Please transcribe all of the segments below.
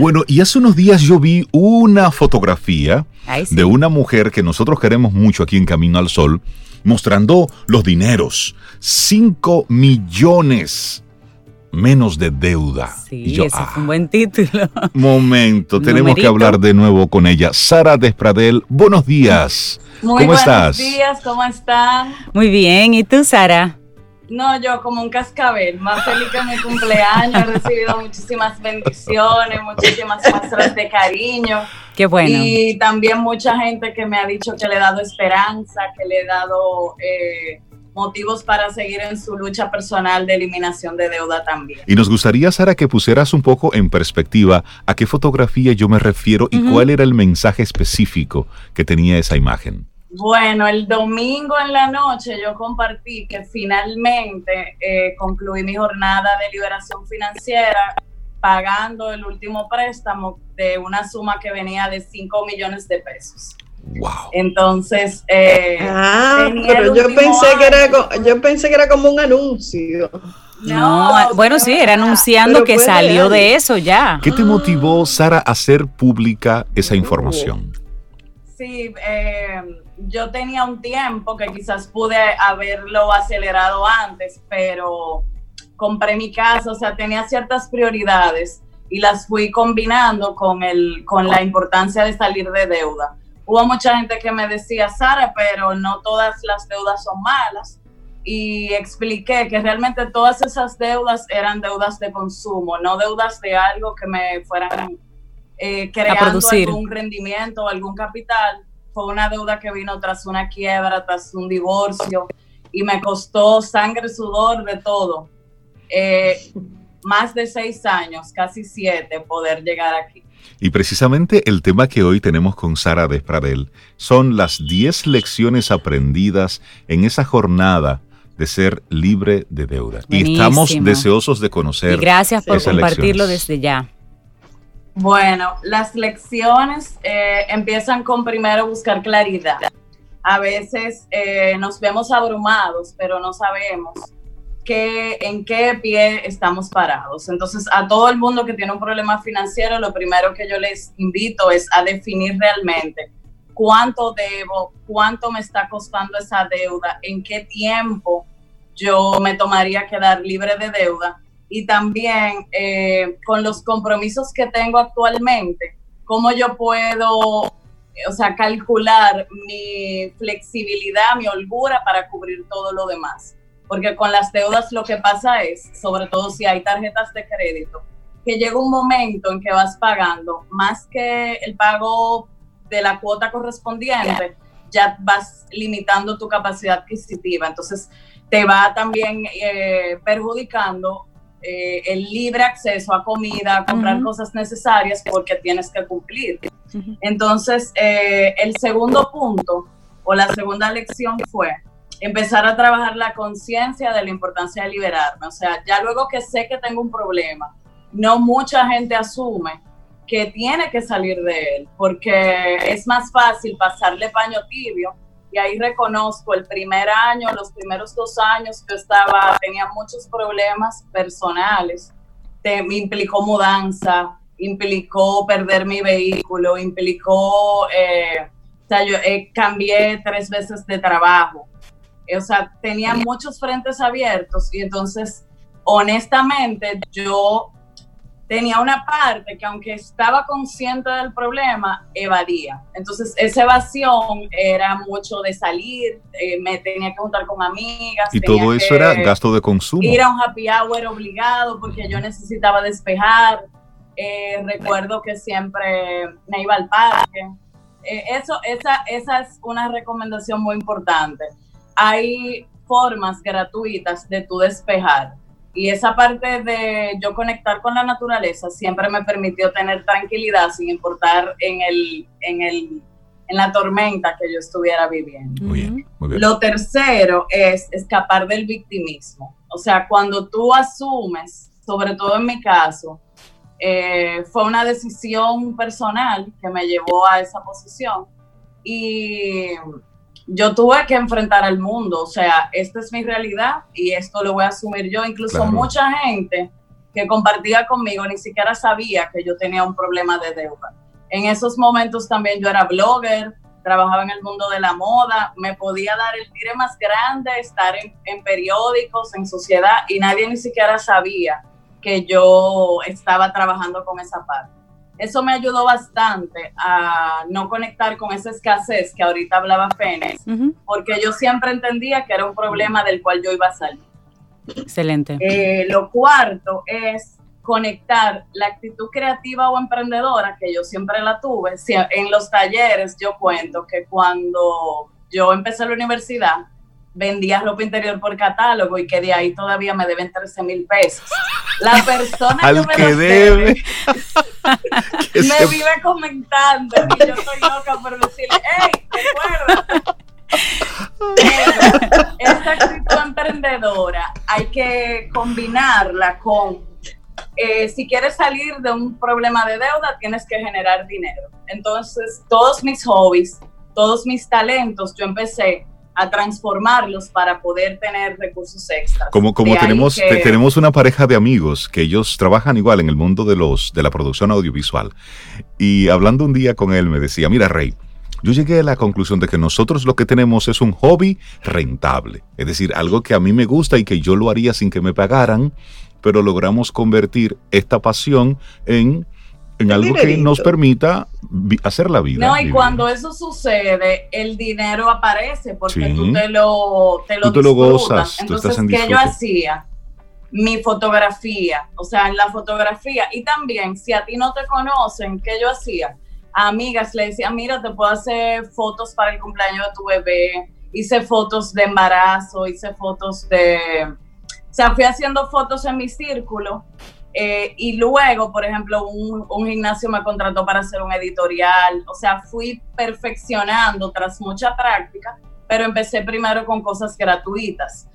Bueno, y hace unos días yo vi una fotografía de una mujer que nosotros queremos mucho aquí en Camino al Sol, mostrando los dineros. 5 millones menos de deuda. Sí, ese es un buen título. Momento, tenemos que hablar de nuevo con ella. Sara Despradel, buenos días. Muy ¿Cómo buenos días, ¿cómo están? Muy bien, ¿y tú, Sara? No, yo como un cascabel, más feliz que mi cumpleaños, he recibido muchísimas bendiciones, muchísimas muestras de cariño. Qué bueno. Y también mucha gente que me ha dicho que le he dado esperanza, que le he dado eh, motivos para seguir en su lucha personal de eliminación de deuda también. Y nos gustaría, Sara, que pusieras un poco en perspectiva a qué fotografía yo me refiero y cuál era el mensaje específico que tenía esa imagen. Bueno, el domingo en la noche yo compartí que finalmente eh, concluí mi jornada de liberación financiera pagando el último préstamo de una suma que venía de 5 millones de pesos. Entonces, eh, ah, pero yo pensé que era yo pensé que era como un anuncio. No, bueno, sí, era anunciando que salió de eso ya. ¿Qué te motivó, Sara, a hacer pública esa información? Sí, eh, yo tenía un tiempo que quizás pude haberlo acelerado antes, pero compré mi casa, o sea, tenía ciertas prioridades y las fui combinando con, el, con la importancia de salir de deuda hubo mucha gente que me decía, Sara, pero no todas las deudas son malas. Y expliqué que realmente todas esas deudas eran deudas de consumo, no deudas de algo que me fueran eh, creando algún rendimiento o algún capital. Fue una deuda que vino tras una quiebra, tras un divorcio y me costó sangre, sudor, de todo. Eh, más de seis años, casi siete, poder llegar aquí. Y precisamente el tema que hoy tenemos con Sara Despradel son las 10 lecciones aprendidas en esa jornada de ser libre de deuda. Y estamos deseosos de conocer. Y gracias por compartirlo desde ya. Bueno, las lecciones eh, empiezan con primero buscar claridad. A veces eh, nos vemos abrumados, pero no sabemos en qué pie estamos parados. Entonces, a todo el mundo que tiene un problema financiero, lo primero que yo les invito es a definir realmente cuánto debo, cuánto me está costando esa deuda, en qué tiempo yo me tomaría quedar libre de deuda y también eh, con los compromisos que tengo actualmente, cómo yo puedo, o sea, calcular mi flexibilidad, mi holgura para cubrir todo lo demás porque con las deudas lo que pasa es, sobre todo si hay tarjetas de crédito, que llega un momento en que vas pagando más que el pago de la cuota correspondiente, ya vas limitando tu capacidad adquisitiva. Entonces, te va también eh, perjudicando eh, el libre acceso a comida, a comprar cosas necesarias porque tienes que cumplir. Entonces, eh, el segundo punto o la segunda lección fue empezar a trabajar la conciencia de la importancia de liberarme. O sea, ya luego que sé que tengo un problema, no mucha gente asume que tiene que salir de él, porque es más fácil pasarle paño tibio. Y ahí reconozco el primer año, los primeros dos años yo estaba, tenía muchos problemas personales. me implicó mudanza, implicó perder mi vehículo, implicó, eh, o sea, yo eh, cambié tres veces de trabajo o sea, tenía muchos frentes abiertos y entonces, honestamente, yo tenía una parte que aunque estaba consciente del problema, evadía. Entonces, esa evasión era mucho de salir, eh, me tenía que juntar con amigas. Y todo eso era gasto de consumo. Ir a un happy hour obligado porque yo necesitaba despejar. Eh, recuerdo que siempre me iba al parque. Eh, eso, esa, esa es una recomendación muy importante hay formas gratuitas de tu despejar. Y esa parte de yo conectar con la naturaleza siempre me permitió tener tranquilidad sin importar en, el, en, el, en la tormenta que yo estuviera viviendo. Muy bien, Lo tercero es escapar del victimismo. O sea, cuando tú asumes, sobre todo en mi caso, eh, fue una decisión personal que me llevó a esa posición. Y yo tuve que enfrentar al mundo, o sea, esta es mi realidad y esto lo voy a asumir yo. Incluso mucha gente que compartía conmigo ni siquiera sabía que yo tenía un problema de deuda. En esos momentos también yo era blogger, trabajaba en el mundo de la moda, me podía dar el tire más grande, estar en, en, periódicos, en sociedad, y nadie ni siquiera sabía que yo estaba trabajando con esa parte. Eso me ayudó bastante a no conectar con esa escasez que ahorita hablaba Fénix, porque yo siempre entendía que era un problema del cual yo iba a salir. Excelente. Eh, lo cuarto es conectar la actitud creativa o emprendedora, que yo siempre la tuve. En los talleres yo cuento que cuando yo empecé la universidad, vendía ropa interior por catálogo y que de ahí todavía me deben 13 mil pesos. La persona que me que debe, me vive comentando y yo estoy loca por decirle, hey, recuerda. esta actitud emprendedora hay que combinarla con eh, si quieres salir de un problema de deuda, tienes que generar dinero. Entonces, todos mis hobbies, todos mis talentos, yo empecé a transformarlos para poder tener recursos extras. Como, como tenemos, tenemos una pareja de amigos que ellos trabajan igual en el mundo de, los, de la producción audiovisual. Y hablando un día con él me decía, mira Rey, yo llegué a la conclusión de que nosotros lo que tenemos es un hobby rentable, es decir, algo que a mí me gusta y que yo lo haría sin que me pagaran, pero logramos convertir esta pasión en, en algo que nos permita hacer la vida. No, y cuando eso sucede, el dinero aparece porque tú te lo, te lo, tú te lo gozas. Entonces, ¿qué yo hacía? Mi fotografía, o sea, en la fotografía. Y también, si a ti no te conocen, ¿qué yo hacía? A amigas le decía, mira, te puedo hacer fotos para el cumpleaños de tu bebé. Hice fotos de embarazo, hice fotos de o sea, fui haciendo fotos en mi círculo eh, y luego, por ejemplo, un, gimnasio me contrató para hacer un editorial. O sea, fui perfeccionando tras mucha práctica, pero empecé primero con cosas gratuitas.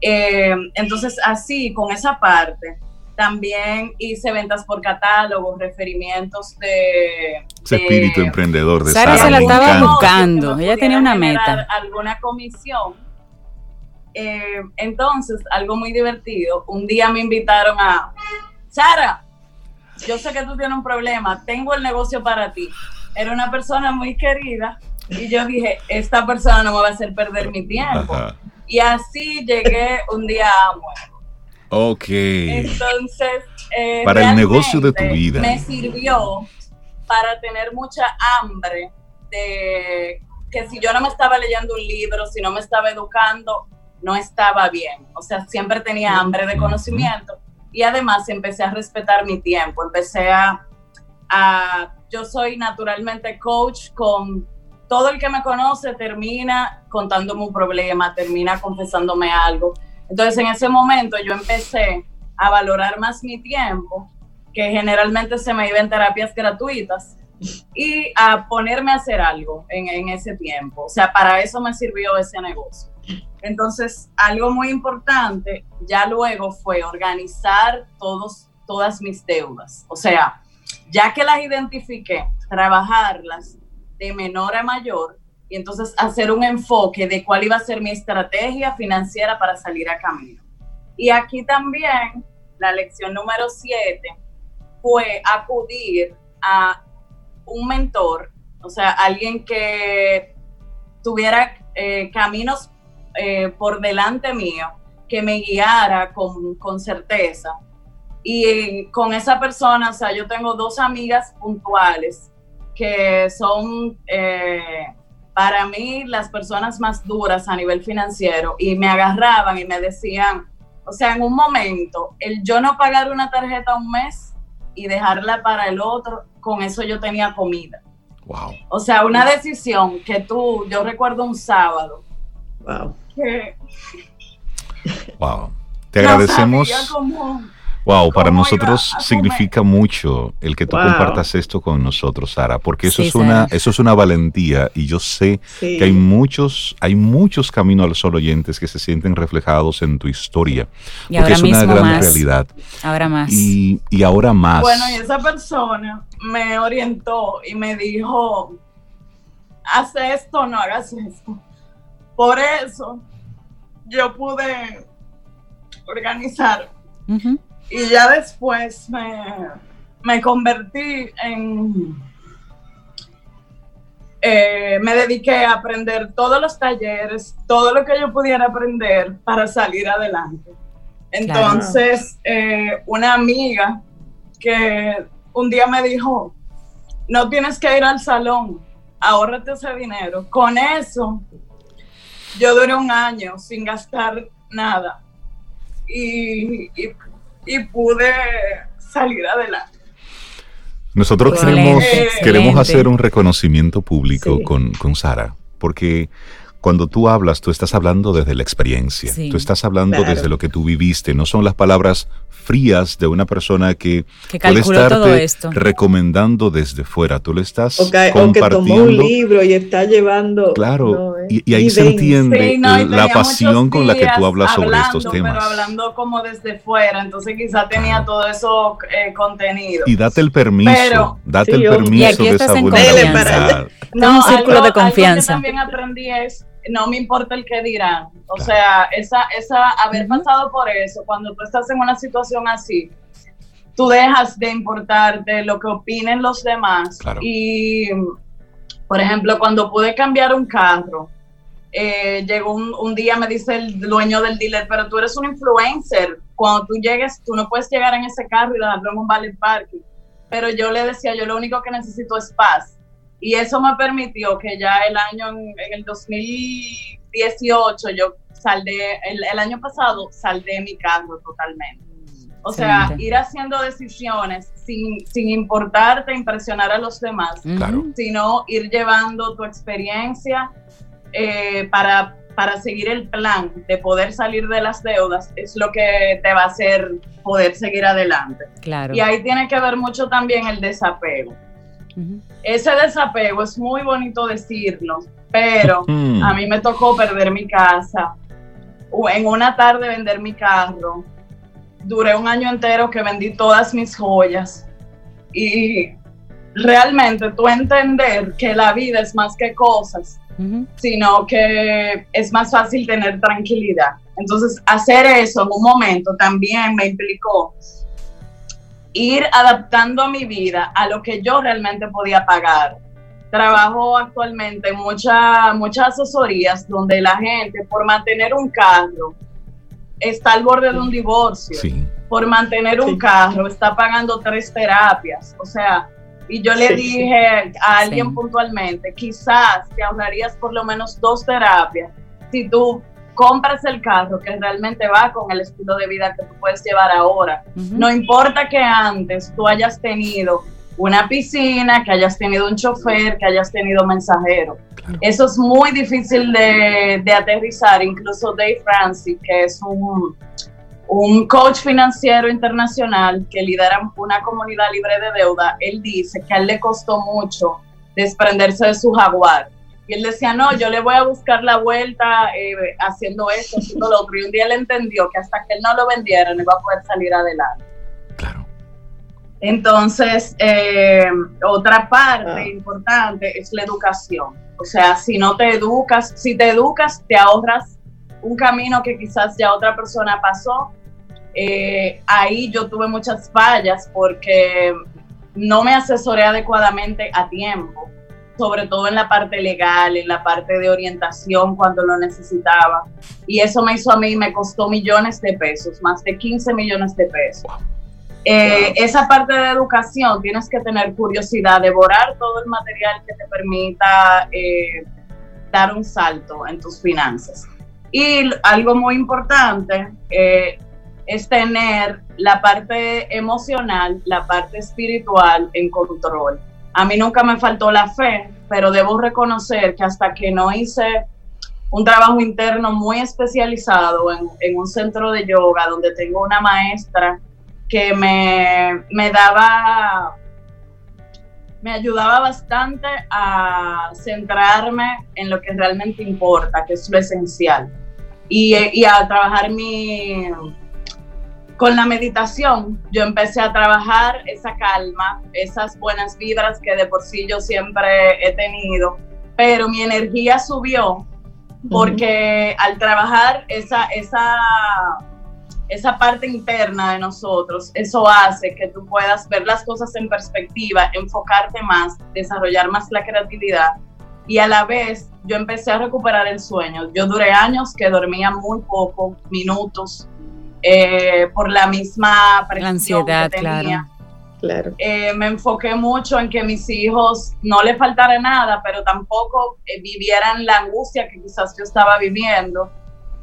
Eh, entonces, así, con esa parte, también hice ventas por catálogo, referimientos de... Ese espíritu emprendedor de Sara. Sara se la estaba buscando, ella tenía una meta. Alguna comisión eh, entonces, algo muy divertido, un día me invitaron a, Sara, yo sé que tú tienes un problema, tengo el negocio para ti. Era una persona muy querida y yo dije, esta persona no me va a hacer perder mi tiempo. Y así llegué un día a Amway. Ok. Entonces, eh, para el negocio de tu vida. Me sirvió para tener mucha hambre de que si yo no me estaba leyendo un libro, si no me estaba educando, no estaba bien. O sea, siempre tenía hambre de conocimiento y además empecé a respetar mi tiempo. Empecé a, yo soy naturalmente coach con todo el que me conoce termina contándome un problema, termina confesándome algo. Entonces en ese momento yo empecé a valorar más mi tiempo, que generalmente se me iba en terapias gratuitas, y a ponerme a hacer algo en, en ese tiempo. O sea, para eso me sirvió ese negocio. Entonces, algo muy importante ya luego fue organizar todos, todas mis deudas. O sea, ya que las identifiqué, trabajarlas de menor a mayor y entonces hacer un enfoque de cuál iba a ser mi estrategia financiera para salir a camino. Y aquí también la lección número siete fue acudir a un mentor, o sea, alguien que tuviera eh, caminos eh, por delante mío que me guiara con, con certeza. Y con esa persona, o sea, yo tengo dos amigas puntuales que son eh, para mí las personas más duras a nivel financiero y me agarraban y me decían, o sea, en un momento, el yo no pagar una tarjeta un mes y dejarla para el otro, con eso yo tenía comida. Wow. O sea, una decisión que tú, yo recuerdo un sábado. Wow. Wow. Te agradecemos. Wow, para nosotros significa mucho el que tú compartas esto con nosotros, Sara, porque eso es una eso es una valentía y yo sé que hay muchos hay muchos caminos al sol oyentes que se sienten reflejados en tu historia, porque es una gran realidad. Ahora más. Y, y ahora más. Bueno, y esa persona me orientó y me dijo, haz esto, no hagas esto. Por eso yo pude organizar y ya después me, me convertí en... Eh, me dediqué a aprender todos los talleres, todo lo que yo pudiera aprender para salir adelante. Entonces, eh, una amiga que un día me dijo, no tienes que ir al salón, ahórrate ese dinero. Con eso, yo duré un año sin gastar nada. Y, pude salir adelante. Nosotros queremos, queremos hacer un reconocimiento público con, con Sara, porque cuando tú hablas, tú estás hablando desde la experiencia, tú estás hablando desde lo que tú viviste, no son las palabras frías de una persona que, puede estarte recomendando desde fuera, tú le estás compartiendo. O que tomó un libro y está llevando... Claro, y, ahí se entiende la pasión con la que tú hablas sobre estos temas. Pero hablando como desde fuera, entonces quizá tenía todo eso eh, contenido. Y date el permiso, date el permiso de esa buena No, un círculo de confianza. Algo que también aprendí es no me importa el que dirán. O sea, esa, esa, haber pasado por eso, cuando tú estás en una situación así, tú dejas de importarte lo que opinen los demás. Y, por ejemplo, cuando pude cambiar un carro, eh, llegó un, un, día, me dice el dueño del dealer, pero tú eres un influencer. Cuando tú llegues, tú no puedes llegar en ese carro y dejarlo en un ballet parking. Pero yo le decía, yo lo único que necesito es paz y eso me permitió que ya el año, en, el 2018, yo saldé, el, el, año pasado saldé mi cargo totalmente. O sea, ir haciendo decisiones sin, sin importarte impresionar a los demás, sino ir llevando tu experiencia eh, para, para seguir el plan de poder salir de las deudas, es lo que te va a hacer poder seguir adelante. Claro. Y ahí tiene que ver mucho también el desapego. Ese desapego es muy bonito decirlo, pero mm. a mí me tocó perder mi casa, o en una tarde vender mi carro. Duré un año entero que vendí todas mis joyas y realmente tú entender que la vida es más que cosas, sino que es más fácil tener tranquilidad. Entonces, hacer eso en un momento también me implicó ir adaptando a mi vida a lo que yo realmente podía pagar. Trabajo actualmente en mucha, muchas asesorías donde la gente por mantener un carro está al borde de un divorcio. Por mantener un carro está pagando tres terapias. O sea, y yo le dije a alguien puntualmente, quizás te ahorrarías por lo menos dos terapias si tú compras el carro que realmente va con el estilo de vida que tú puedes llevar ahora. No importa que antes tú hayas tenido una piscina, que hayas tenido un chofer, que hayas tenido mensajero. Eso es muy difícil de, aterrizar. Incluso Dave Francis, que es un, un coach financiero internacional que lidera una comunidad libre de deuda, él dice que a él le costó mucho desprenderse de su jaguar y él decía, no, yo le voy a buscar la vuelta eh, haciendo esto, haciendo lo otro. Y un día él entendió que hasta que él no lo vendiera no iba a poder salir adelante. Claro. Entonces, eh, otra parte ah. importante es la educación. O sea, si no te educas, si te educas, te ahorras un camino que quizás ya otra persona pasó. Eh, ahí yo tuve muchas fallas porque no me asesoré adecuadamente a tiempo sobre todo en la parte legal, en la parte de orientación cuando lo necesitaba. Y eso me hizo a mí, me costó millones de pesos, más de 15 millones de pesos. Eh, esa parte de educación, tienes que tener curiosidad, devorar todo el material que te permita eh, dar un salto en tus finanzas. Y algo muy importante eh, es tener la parte emocional, la parte espiritual en control a mí nunca me faltó la fe, pero debo reconocer que hasta que no hice un trabajo interno muy especializado en, un centro de yoga donde tengo una maestra que me, daba, me ayudaba bastante a centrarme en lo que realmente importa, que es lo esencial, y, y a trabajar mi, con la meditación yo empecé a trabajar esa calma, esas buenas vibras que de por sí yo siempre he tenido, pero mi energía subió porque al trabajar esa, esa, esa parte interna de nosotros, eso hace que tú puedas ver las cosas en perspectiva, enfocarte más, desarrollar más la creatividad y a la vez yo empecé a recuperar el sueño. Yo duré años que dormía muy poco, minutos, eh, por la misma presión ansiedad, que tenía. Claro. Eh, me enfoqué mucho en que mis hijos no les faltara nada, pero tampoco eh, vivieran la angustia que quizás yo estaba viviendo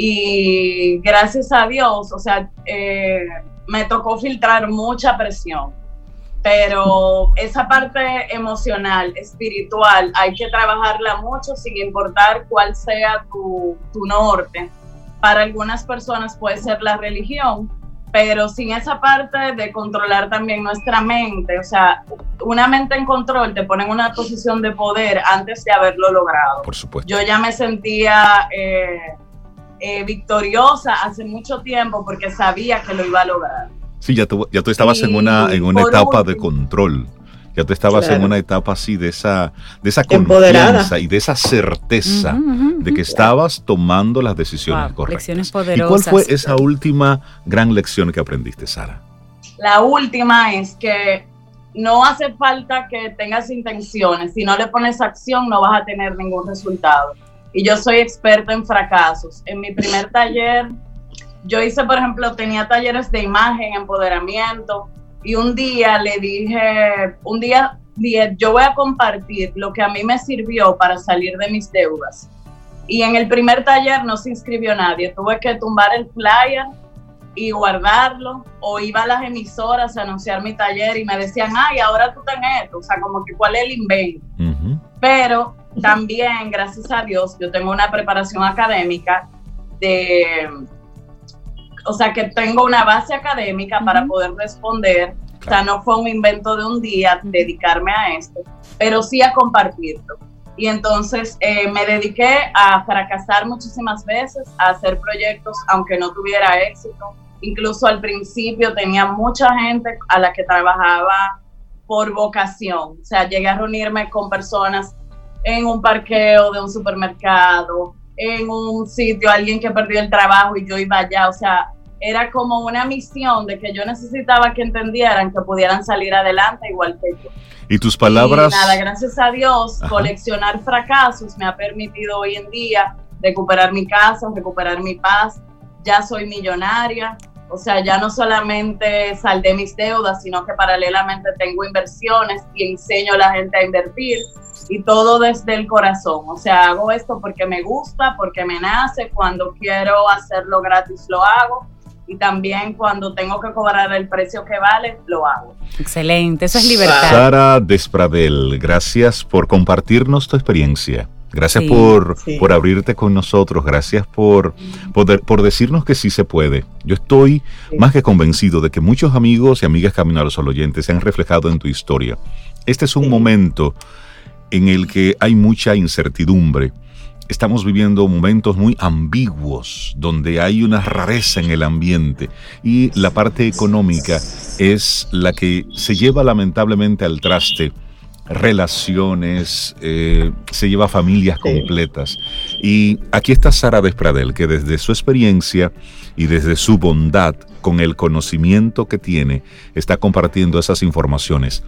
y gracias a Dios, o sea, eh, me tocó filtrar mucha presión, pero esa parte emocional, espiritual, hay que trabajarla mucho sin importar cuál sea tu, tu norte. Para algunas personas puede ser la religión, pero sin esa parte de controlar también nuestra mente, o sea, una mente en control te pone en una posición de poder antes de haberlo logrado. Por supuesto. Yo ya me sentía eh, eh, victoriosa hace mucho tiempo porque sabía que lo iba a lograr. Sí, ya tú, ya tú estabas en una, en una etapa de control. Ya tú estabas en una etapa así de esa, de esa confianza y de esa certeza de que estabas tomando las decisiones correctas. ¿Y cuál fue esa última gran lección que aprendiste, Sara? La última es que no hace falta que tengas intenciones. Si no le pones acción, no vas a tener ningún resultado y yo soy experta en fracasos. En mi primer taller, yo hice, por ejemplo, tenía talleres de imagen, empoderamiento, y un día le dije, un día dije, yo voy a compartir lo que a mí me sirvió para salir de mis deudas. Y en el primer taller no se inscribió nadie, tuve que tumbar el flyer y guardarlo, o iba a las emisoras a anunciar mi taller y me decían, ay, ahora tú tenés esto, o sea, como que cuál es el invento. Pero también, gracias a Dios, yo tengo una preparación académica de, o sea, que tengo una base académica para poder responder. O sea, no fue un invento de un día dedicarme a esto, pero sí a compartirlo. Y entonces eh, me dediqué a fracasar muchísimas veces, a hacer proyectos aunque no tuviera éxito. Incluso al principio tenía mucha gente a la que trabajaba por vocación. O sea, llegué a reunirme con personas en un parqueo de un supermercado, en un sitio, alguien que perdió el trabajo y yo iba allá. O sea, era como una misión de que yo necesitaba que entendieran que pudieran salir adelante igual que yo. Y tus palabras. nada, gracias a Dios, coleccionar fracasos me ha permitido hoy en día recuperar mi casa, recuperar mi paz. Ya soy millonaria, o sea, ya no solamente saldé mis deudas, sino que paralelamente tengo inversiones y enseño a la gente a invertir y todo desde el corazón. O sea, hago esto porque me gusta, porque me nace, cuando quiero hacerlo gratis lo hago y también cuando tengo que cobrar el precio que vale, lo hago. Excelente, eso es libertad. Sara Despradel, gracias por compartirnos tu experiencia. Gracias por, por abrirte con nosotros, gracias por, por, decirnos que sí se puede. Yo estoy más que convencido de que muchos amigos y amigas Camino a los oyentes se han reflejado en tu historia. Este es un momento en el que hay mucha incertidumbre. Estamos viviendo momentos muy ambiguos, donde hay una rareza en el ambiente y la parte económica es la que se lleva lamentablemente al traste relaciones, eh, se lleva familias completas. Y aquí está Sara Despradel, que desde su experiencia y desde su bondad, con el conocimiento que tiene, está compartiendo esas informaciones.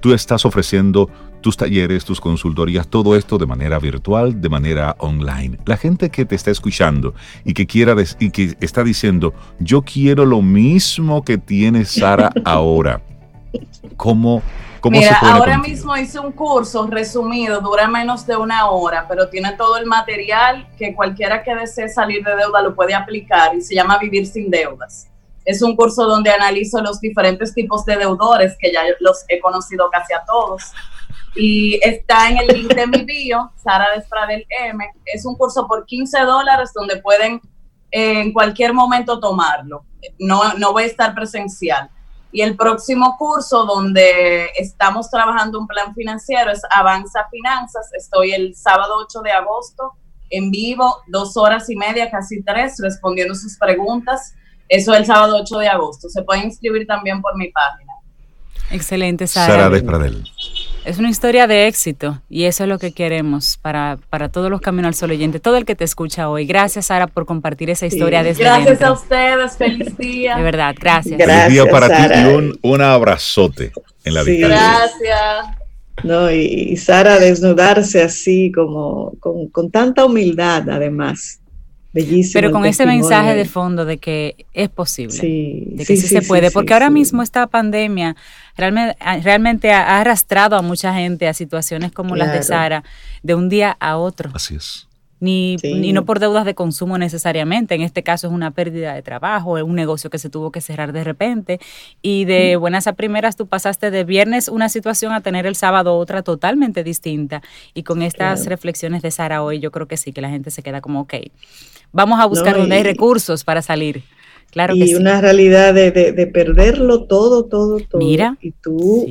Tú estás ofreciendo tus talleres, tus consultorías, todo esto de manera virtual, de manera online. La gente que te está escuchando y que quiera y que está diciendo, yo quiero lo mismo que tiene Sara ahora. ¿Cómo, cómo Mira, ahora mismo hice un curso resumido, dura menos de una hora, pero tiene todo el material que cualquiera que desee salir de deuda lo puede aplicar y se llama Vivir sin deudas. Es un curso donde analizo los diferentes tipos de deudores, que ya los he conocido casi a todos y está en el link de mi bio, Sara Despradel M. Es un curso por 15 dólares donde pueden eh, en cualquier momento tomarlo. No, no voy a estar presencial. Y el próximo curso donde estamos trabajando un plan financiero es Avanza Finanzas. Estoy el sábado 8 de agosto en vivo, dos horas y media, casi tres, respondiendo sus preguntas. Eso es el sábado 8 de agosto. Se puede inscribir también por mi página. Excelente, Sara. Sara Despradel. Es una historia de éxito y eso es lo que queremos para, para todos los Caminos al Sol oyentes, todo el que te escucha hoy. Gracias, Sara, por compartir esa historia desde Gracias a ustedes, feliz día. De verdad, gracias. Gracias, feliz día para ti y un, un, abrazote en la vida. Gracias. No, y, Sara desnudarse así como con, con tanta humildad además pero con ese mensaje de fondo de que es posible, de que sí, se puede, porque ahora mismo esta pandemia realmente, realmente ha arrastrado a mucha gente a situaciones como las de Sara, de un día a otro. Así es. Ni, ni, no por deudas de consumo necesariamente. En este caso es una pérdida de trabajo, es un negocio que se tuvo que cerrar de repente. Y de buenas a primeras tú pasaste de viernes una situación a tener el sábado otra totalmente distinta. Y con estas reflexiones de Sara hoy yo creo que sí, que la gente se queda como, ok, Vamos a buscar donde hay recursos para salir. Claro y una realidad de, de, perderlo todo, todo, todo. Mira. Y tú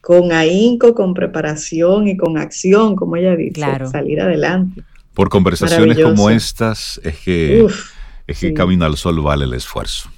con ahínco, con preparación y con acción, como ella dice, salir adelante. Por conversaciones como estas es que, es que Camino al Sol vale el esfuerzo.